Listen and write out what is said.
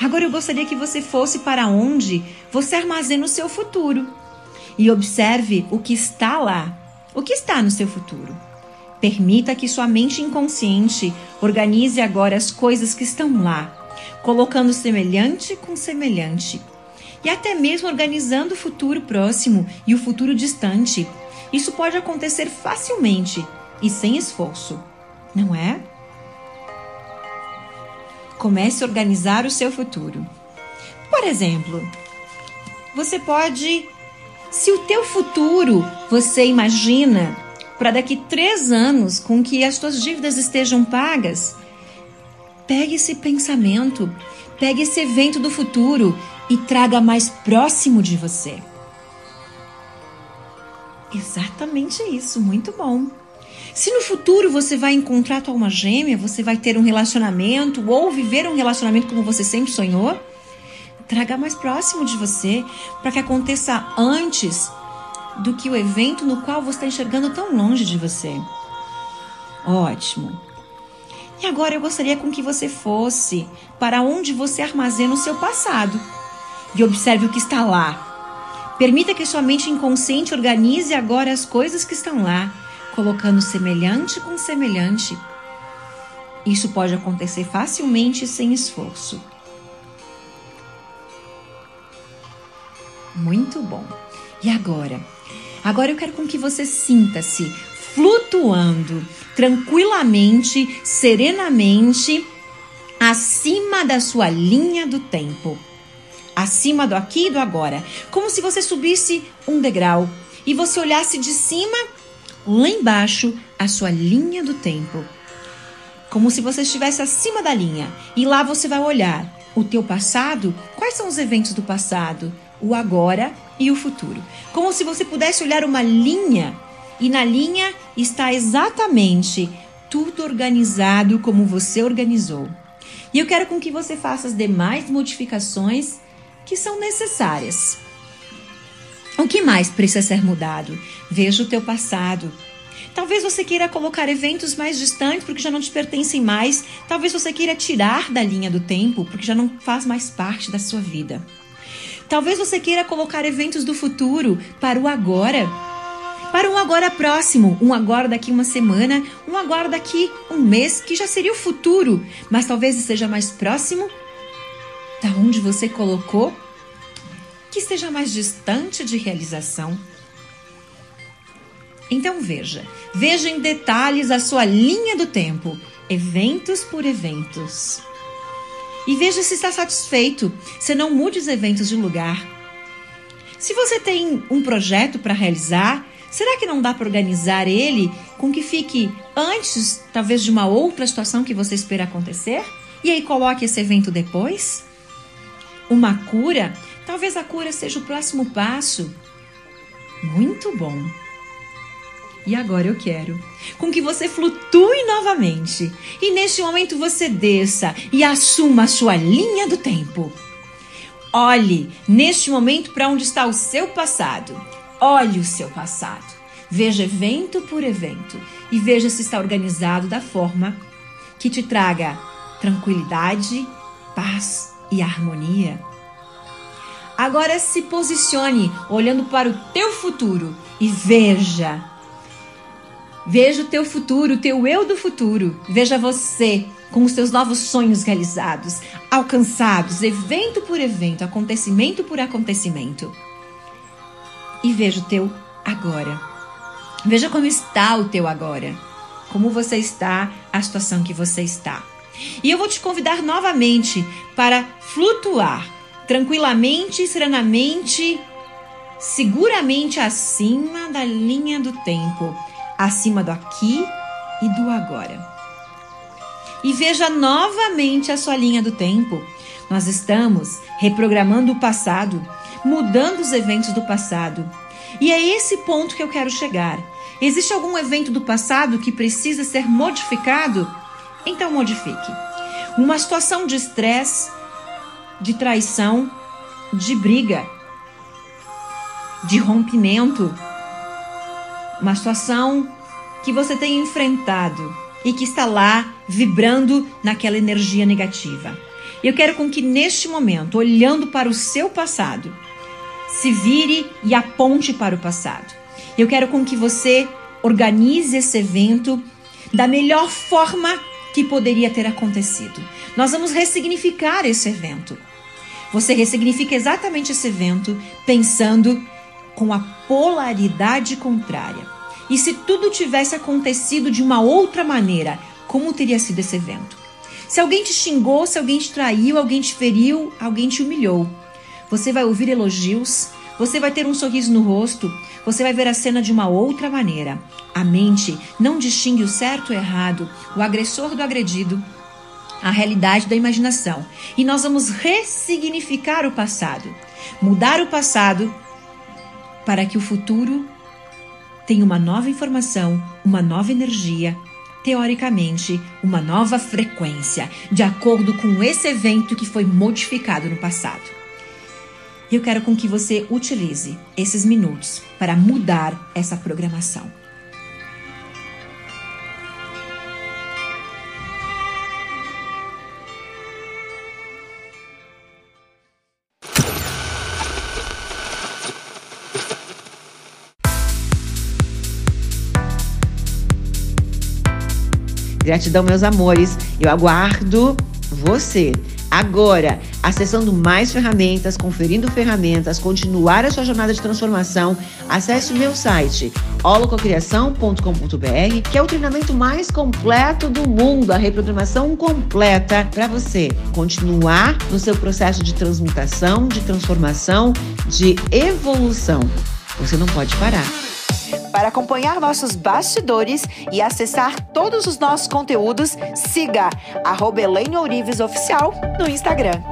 Agora eu gostaria que você fosse para onde você armazena o seu futuro e observe o que está lá. O que está no seu futuro? Permita que sua mente inconsciente organize agora as coisas que estão lá, colocando semelhante com semelhante. E até mesmo organizando o futuro próximo e o futuro distante. Isso pode acontecer facilmente e sem esforço, não é? Comece a organizar o seu futuro. Por exemplo, você pode, se o teu futuro você imagina para daqui três anos com que as suas dívidas estejam pagas, pegue esse pensamento, pegue esse evento do futuro e traga mais próximo de você. Exatamente isso, muito bom. Se no futuro você vai encontrar tua alma gêmea, você vai ter um relacionamento ou viver um relacionamento como você sempre sonhou, traga mais próximo de você para que aconteça antes do que o evento no qual você está enxergando tão longe de você. Ótimo. E agora eu gostaria com que você fosse para onde você armazena o seu passado e observe o que está lá. Permita que sua mente inconsciente organize agora as coisas que estão lá colocando semelhante com semelhante. Isso pode acontecer facilmente sem esforço. Muito bom. E agora? Agora eu quero com que você sinta-se flutuando tranquilamente, serenamente, acima da sua linha do tempo. Acima do aqui e do agora. Como se você subisse um degrau e você olhasse de cima lá embaixo a sua linha do tempo. Como se você estivesse acima da linha e lá você vai olhar o teu passado, quais são os eventos do passado, o agora e o futuro. Como se você pudesse olhar uma linha e na linha está exatamente tudo organizado como você organizou. E eu quero com que você faça as demais modificações que são necessárias. O que mais precisa ser mudado? Veja o teu passado. Talvez você queira colocar eventos mais distantes porque já não te pertencem mais. Talvez você queira tirar da linha do tempo porque já não faz mais parte da sua vida. Talvez você queira colocar eventos do futuro para o agora. Para um agora próximo, um agora daqui uma semana, um agora daqui um mês, que já seria o futuro, mas talvez esteja mais próximo da onde você colocou que esteja mais distante de realização. Então veja, veja em detalhes a sua linha do tempo, eventos por eventos. E veja se está satisfeito, se não mude os eventos de lugar. Se você tem um projeto para realizar, será que não dá para organizar ele com que fique antes, talvez, de uma outra situação que você espera acontecer? E aí coloque esse evento depois? Uma cura Talvez a cura seja o próximo passo. Muito bom. E agora eu quero com que você flutue novamente e neste momento você desça e assuma a sua linha do tempo. Olhe neste momento para onde está o seu passado. Olhe o seu passado. Veja evento por evento e veja se está organizado da forma que te traga tranquilidade, paz e harmonia. Agora se posicione olhando para o teu futuro e veja. Veja o teu futuro, o teu eu do futuro. Veja você com os teus novos sonhos realizados, alcançados, evento por evento, acontecimento por acontecimento. E veja o teu agora. Veja como está o teu agora. como você está, a situação que você está. E eu vou te convidar novamente para flutuar tranquilamente, serenamente, seguramente acima da linha do tempo, acima do aqui e do agora. E veja novamente a sua linha do tempo. Nós estamos reprogramando o passado, mudando os eventos do passado. E é esse ponto que eu quero chegar. Existe algum evento do passado que precisa ser modificado? Então modifique. Uma situação de estresse, de traição, de briga, de rompimento, uma situação que você tem enfrentado e que está lá vibrando naquela energia negativa. Eu quero com que neste momento, olhando para o seu passado, se vire e aponte para o passado. Eu quero com que você organize esse evento da melhor forma que poderia ter acontecido. Nós vamos ressignificar esse evento. Você ressignifica exatamente esse evento pensando com a polaridade contrária. E se tudo tivesse acontecido de uma outra maneira, como teria sido esse evento? Se alguém te xingou, se alguém te traiu, alguém te feriu, alguém te humilhou, você vai ouvir elogios, você vai ter um sorriso no rosto, você vai ver a cena de uma outra maneira. A mente não distingue o certo e o errado, o agressor do agredido, a realidade da imaginação. E nós vamos ressignificar o passado, mudar o passado para que o futuro tenha uma nova informação, uma nova energia, teoricamente, uma nova frequência, de acordo com esse evento que foi modificado no passado. Eu quero com que você utilize esses minutos para mudar essa programação. Gratidão, meus amores. Eu aguardo você. Agora, acessando mais ferramentas, conferindo ferramentas, continuar a sua jornada de transformação, acesse o meu site holococriação.com.br, que é o treinamento mais completo do mundo, a reprogramação completa para você continuar no seu processo de transmutação, de transformação, de evolução. Você não pode parar. Para acompanhar nossos bastidores e acessar todos os nossos conteúdos, siga arroba Ourives Oficial no Instagram.